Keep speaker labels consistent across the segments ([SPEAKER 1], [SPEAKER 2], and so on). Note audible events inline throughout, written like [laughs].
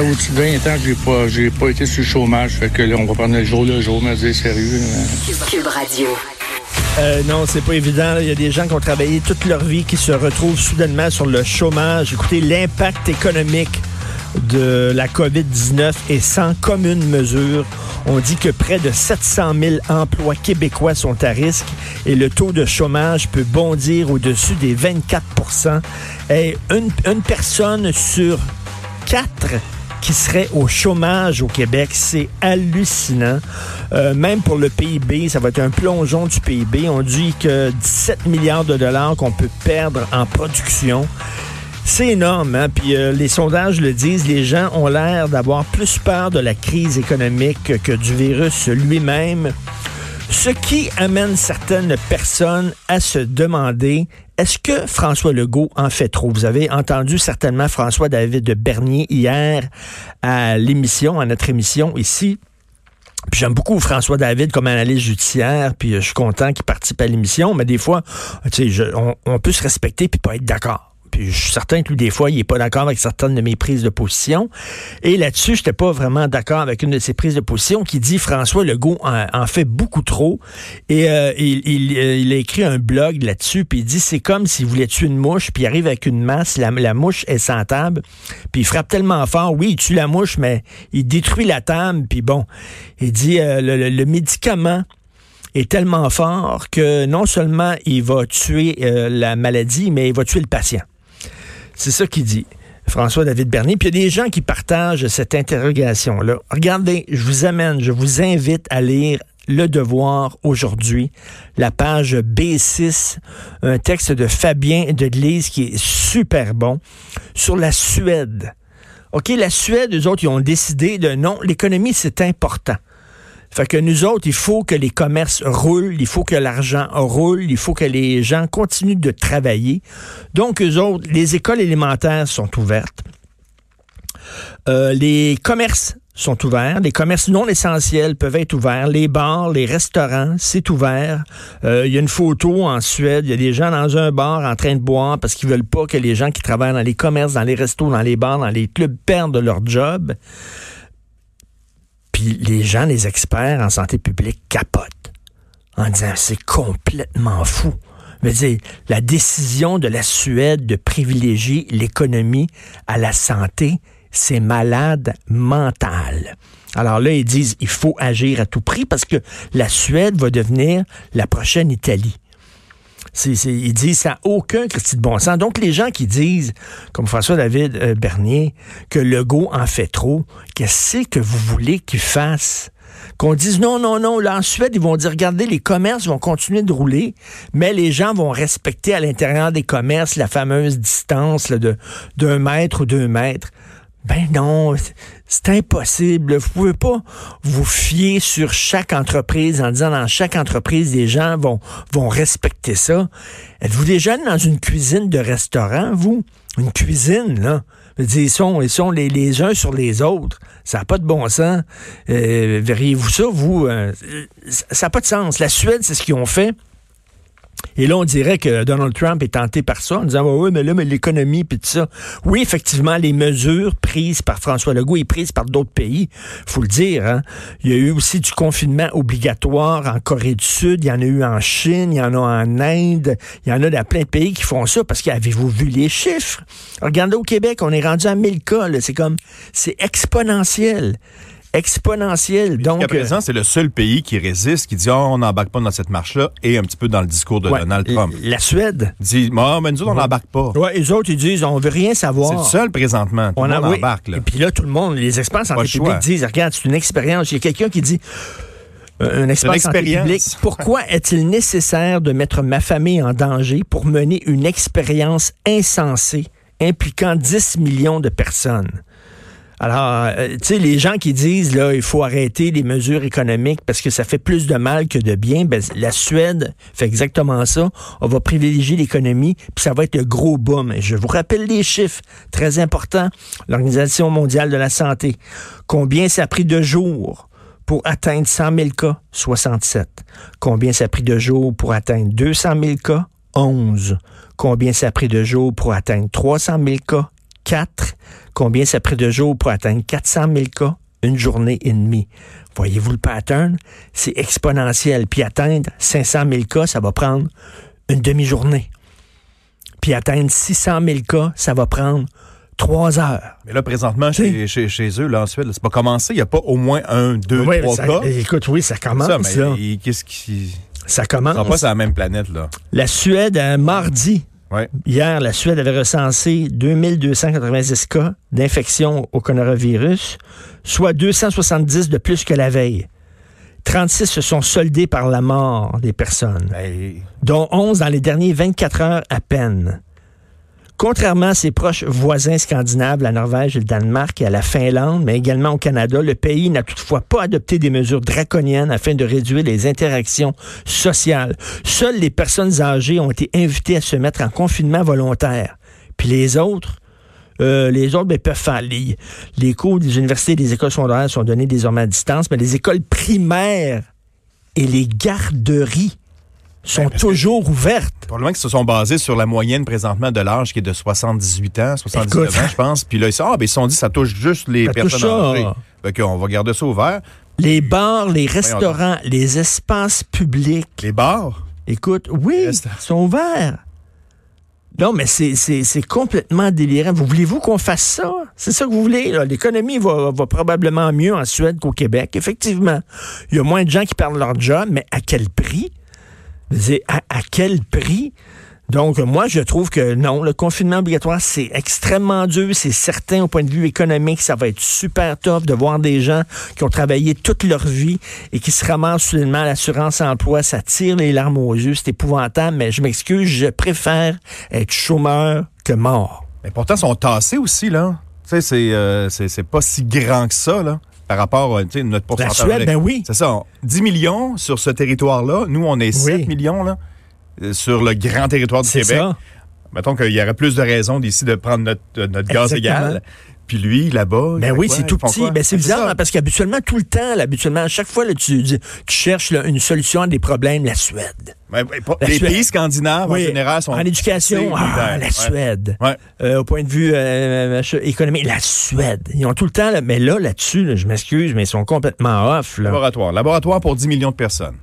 [SPEAKER 1] Au-dessus de 20 ans que j'ai pas, j'ai pas été sur le chômage. Fait que là, on va prendre le jour le jour, mais dire sérieux.
[SPEAKER 2] Cube Radio.
[SPEAKER 3] Euh, non, c'est pas évident. Il y a des gens qui ont travaillé toute leur vie qui se retrouvent soudainement sur le chômage. Écoutez, l'impact économique de la COVID-19 est sans commune mesure. On dit que près de 700 000 emplois québécois sont à risque et le taux de chômage peut bondir au-dessus des 24 Et une, une personne sur quatre qui serait au chômage au Québec. C'est hallucinant. Euh, même pour le PIB, ça va être un plongeon du PIB. On dit que 17 milliards de dollars qu'on peut perdre en production. C'est énorme, hein? Puis euh, les sondages le disent, les gens ont l'air d'avoir plus peur de la crise économique que du virus lui-même. Ce qui amène certaines personnes à se demander est-ce que François Legault en fait trop? Vous avez entendu certainement François David de Bernier hier à l'émission, à notre émission ici. Puis j'aime beaucoup François David comme analyste judiciaire, puis je suis content qu'il participe à l'émission, mais des fois, on, on peut se respecter puis pas être d'accord. Puis je suis certain que lui, des fois, il est pas d'accord avec certaines de mes prises de position. Et là-dessus, j'étais pas vraiment d'accord avec une de ses prises de position qui dit François Legault en, fait beaucoup trop. Et euh, euh, il a écrit un blog là-dessus, puis il dit c'est comme s'il voulait tuer une mouche, puis il arrive avec une masse, la, mouche est sans table, puis il frappe tellement fort, oui, il tue la mouche, mais il détruit la table, puis bon, il dit euh, le, médicament est tellement fort que non seulement il va tuer la maladie, mais il va tuer le patient. C'est ça qu'il dit. François-David Bernier. Puis il y a des gens qui partagent cette interrogation-là. Regardez, je vous amène, je vous invite à lire Le Devoir aujourd'hui, la page B6, un texte de Fabien Deglise qui est super bon, sur la Suède. OK, la Suède, eux autres, ils ont décidé de non, l'économie, c'est important. Fait que nous autres, il faut que les commerces roulent, il faut que l'argent roule, il faut que les gens continuent de travailler. Donc, eux autres, les écoles élémentaires sont ouvertes. Euh, les commerces sont ouverts. Les commerces non essentiels peuvent être ouverts. Les bars, les restaurants, c'est ouvert. Euh, Il y a une photo en Suède. Il y a des gens dans un bar en train de boire parce qu'ils veulent pas que les gens qui travaillent dans les commerces, dans les restos, dans les bars, dans les clubs perdent leur job. Les gens, les experts en santé publique capotent en disant c'est complètement fou. La décision de la Suède de privilégier l'économie à la santé, c'est malade mental. Alors là, ils disent il faut agir à tout prix parce que la Suède va devenir la prochaine Italie. Ils disent ça aucun Christy de bon sens. Donc, les gens qui disent, comme François-David euh, Bernier, que Legault en fait trop, qu'est-ce que vous voulez qu'il fasse? Qu'on dise non, non, non, là en Suède, ils vont dire, regardez, les commerces vont continuer de rouler, mais les gens vont respecter à l'intérieur des commerces la fameuse distance de d'un mètre ou deux mètres. Ben non, c'est- impossible. Vous pouvez pas vous fier sur chaque entreprise en disant dans chaque entreprise, les gens vont, vont respecter ça. Êtes-vous déjà dans une cuisine de restaurant, vous? Une cuisine, là? Ils sont, les uns sur les autres. Ça n'a pas de bon sens. Euh, Verriez-vous ça, vous? Euh, ça n'a pas de sens. La Suède, c'est ce qu'ils ont fait. Et là, on dirait que Donald Trump est tenté par ça, en disant, oui, oui, mais là, mais l'économie, puis tout ça. Oui, effectivement, les mesures prises par François Legault et prises par d'autres pays, faut le dire. Hein? Il y a eu aussi du confinement obligatoire en Corée du Sud, il y en a eu en Chine, il y en a en Inde, il y en a dans plein de pays qui font ça, parce qu'avez-vous vu les chiffres? Regardez au Québec, on est rendu à 1000 cas, c'est comme, c'est exponentiel. Exponentiel. Donc, euh,
[SPEAKER 4] présent, c'est le seul pays qui résiste, qui dit oh, on n'embarque pas dans cette marche-là, et un petit peu dans le discours de
[SPEAKER 3] ouais,
[SPEAKER 4] Donald Trump.
[SPEAKER 3] La Suède.
[SPEAKER 4] Dit oh, mais nous autres, on n'embarque pas.
[SPEAKER 3] Ouais, les autres, ils disent, on veut rien savoir.
[SPEAKER 4] C'est le seul présentement. Tout
[SPEAKER 3] On
[SPEAKER 4] le monde
[SPEAKER 3] oui.
[SPEAKER 4] embarque. Là.
[SPEAKER 3] Et puis là, tout le monde, les experts en santé publique disent, regarde, c'est une expérience. Il y a quelqu'un qui dit, euh, un expert en publique, [laughs] pourquoi est-il nécessaire de mettre ma famille en danger pour mener une expérience insensée impliquant 10 millions de personnes? Alors, euh, tu sais, les gens qui disent, là, il faut arrêter les mesures économiques parce que ça fait plus de mal que de bien, ben, la Suède fait exactement ça. On va privilégier l'économie, puis ça va être le gros boom. Je vous rappelle les chiffres, très importants. L'Organisation mondiale de la santé. Combien ça a pris de jours pour atteindre 100 000 cas? 67. Combien ça a pris de jours pour atteindre 200 000 cas? 11. Combien ça a pris de jours pour atteindre 300 000 cas? 4. Combien ça a pris de jours pour atteindre 400 000 cas? Une journée et demie. Voyez-vous le pattern? C'est exponentiel. Puis atteindre 500 000 cas, ça va prendre une demi-journée. Puis atteindre 600 000 cas, ça va prendre trois heures.
[SPEAKER 4] Mais là, présentement, chez, chez, chez, eux, là, ensuite, c'est pas commencé. Il n'y a pas au moins un, deux,
[SPEAKER 3] oui,
[SPEAKER 4] trois
[SPEAKER 3] ça,
[SPEAKER 4] cas.
[SPEAKER 3] Écoute, oui, ça commence. Ça,
[SPEAKER 4] mais qu'est-ce qui.
[SPEAKER 3] Ça commence.
[SPEAKER 4] Ça pas sur la même planète, là.
[SPEAKER 3] La Suède, un mardi,
[SPEAKER 4] Ouais.
[SPEAKER 3] Hier, la Suède avait recensé 2290 cas d'infection au coronavirus, soit 270 de plus que la veille. 36 se sont soldés par la mort des personnes,
[SPEAKER 4] Hey.
[SPEAKER 3] dont 11 dans les derniers 24 heures à peine. Contrairement à ses proches voisins scandinaves, la Norvège le Danemark et à la Finlande, mais également au Canada, le pays n'a toutefois pas adopté des mesures draconiennes afin de réduire les interactions sociales. Seules les personnes âgées ont été invitées à se mettre en confinement volontaire. Puis les autres, euh, les autres ben, peuvent faire. Les, les cours des universités et des écoles secondaires sont donnés désormais à distance, mais les écoles primaires et les garderies sont
[SPEAKER 4] Ben, parce
[SPEAKER 3] toujours ouvertes.
[SPEAKER 4] Probablement qu'ils se sont basés sur la moyenne présentement de l'âge qui est de 78 ans, 79
[SPEAKER 3] Écoute.
[SPEAKER 4] ans, je pense. Puis là, ils, ah, ben, ils se sont dit ça touche juste les
[SPEAKER 3] Ça
[SPEAKER 4] personnes âgées. Fait qu'on va garder ça ouvert.
[SPEAKER 3] Les bars, les restaurants, les espaces publics.
[SPEAKER 4] Les bars,
[SPEAKER 3] Écoute, oui, ils sont ouverts. Non, mais c'est- complètement délirant. Vous voulez-vous qu'on fasse ça? C'est ça que vous voulez? L'économie va, va probablement mieux en Suède qu'au Québec. Effectivement, il y a moins de gens qui perdent leur job, mais à quel prix? À, à quel prix? Donc, moi, je trouve que non, le confinement obligatoire, c'est extrêmement dur. C'est certain au point de vue économique, ça va être super top de voir des gens qui ont travaillé toute leur vie et qui se ramassent soudainement à l'assurance emploi. Ça tire les larmes aux yeux. C'est épouvantable, mais je m'excuse, je préfère être chômeur que mort.
[SPEAKER 4] mais pourtant, ils sont tassés aussi, là. Tu sais, c'est, euh, pas si grand que ça, là, par rapport à sais, notre
[SPEAKER 3] La
[SPEAKER 4] pourcentage.
[SPEAKER 3] Suède, ben oui.
[SPEAKER 4] C'est ça. on- 10 millions sur ce territoire-là. Nous, on est 7
[SPEAKER 3] Oui.
[SPEAKER 4] millions, là, euh, sur le grand territoire du Québec.
[SPEAKER 3] ça.
[SPEAKER 4] Mettons qu'il y aurait plus de raisons d'ici de prendre notre, euh, notre gaz
[SPEAKER 3] Exactement.
[SPEAKER 4] égal. Puis lui, là-bas.
[SPEAKER 3] Ben oui, c'est tout petit. Ben c'est
[SPEAKER 4] C'est
[SPEAKER 3] bizarre, hein, parce qu'habituellement, tout le temps, là, habituellement, à chaque fois, là, tu, tu cherches là, une solution à des problèmes, la Suède.
[SPEAKER 4] Pas-
[SPEAKER 3] La
[SPEAKER 4] les
[SPEAKER 3] Suède.
[SPEAKER 4] pays scandinaves,
[SPEAKER 3] Oui,
[SPEAKER 4] en général, sont.
[SPEAKER 3] en éducation, ah, la
[SPEAKER 4] Ouais.
[SPEAKER 3] Suède.
[SPEAKER 4] Ouais.
[SPEAKER 3] Euh, au point de vue euh, euh, économique, la Suède. Ils ont tout le temps, mais là, là-dessus, là, je m'excuse, mais ils sont complètement off.
[SPEAKER 4] Laboratoire. Laboratoire pour 10 millions de personnes.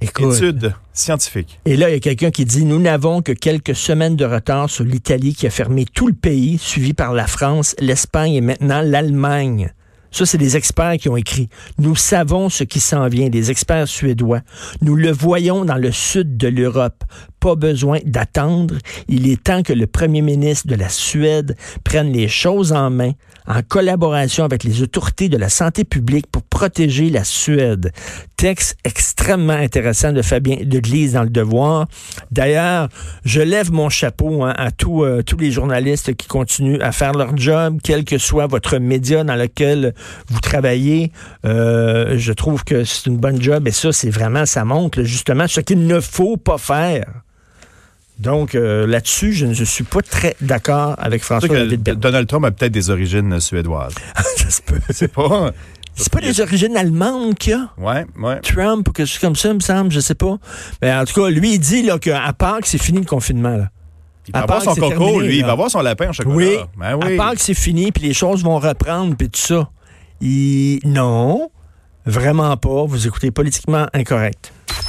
[SPEAKER 3] Écoute.
[SPEAKER 4] Étude scientifique.
[SPEAKER 3] Et là, il y a quelqu'un qui dit, nous n'avons que quelques semaines de retard sur l'Italie qui a fermé tout le pays, suivi par la France, l'Espagne et maintenant l'Allemagne. Ça, c'est des experts qui ont écrit. Nous savons ce qui s'en vient, des experts suédois. Nous le voyons dans le sud de l'Europe. Pas besoin d'attendre. Il est temps que le premier ministre de la Suède prenne les choses en main en collaboration avec les autorités de la santé publique pour protéger la Suède. Texte extrêmement intéressant de Fabien Deglise dans le Devoir. D'ailleurs, je lève mon chapeau hein, à tous euh, tous les journalistes qui continuent à faire leur job, quel que soit votre média dans lequel vous travaillez. Euh, je trouve que c'est une bonne job et ça, c'est vraiment, ça montre justement ce qu'il ne faut pas faire. Donc euh, là-dessus, je ne suis pas très d'accord avec François.
[SPEAKER 4] Donald Trump a peut-être des origines suédoises. [laughs]
[SPEAKER 3] Ça se peut.
[SPEAKER 4] C'est pas.
[SPEAKER 3] C'est pas des origines allemandes qu'il y a?
[SPEAKER 4] Ouais, ouais.
[SPEAKER 3] Trump ou quelque chose comme ça, il me semble, je sais pas. Mais en tout cas, lui, il dit qu'à Pâques, c'est fini le confinement. Là.
[SPEAKER 4] Il va
[SPEAKER 3] À
[SPEAKER 4] avoir son coco,
[SPEAKER 3] terminé,
[SPEAKER 4] lui. Il va avoir son lapin en chocolat.
[SPEAKER 3] Oui.
[SPEAKER 4] Ben oui.
[SPEAKER 3] À Pâques, c'est fini, puis les choses vont reprendre, puis tout ça. Il... Non, vraiment pas. Vous écoutez politiquement incorrect.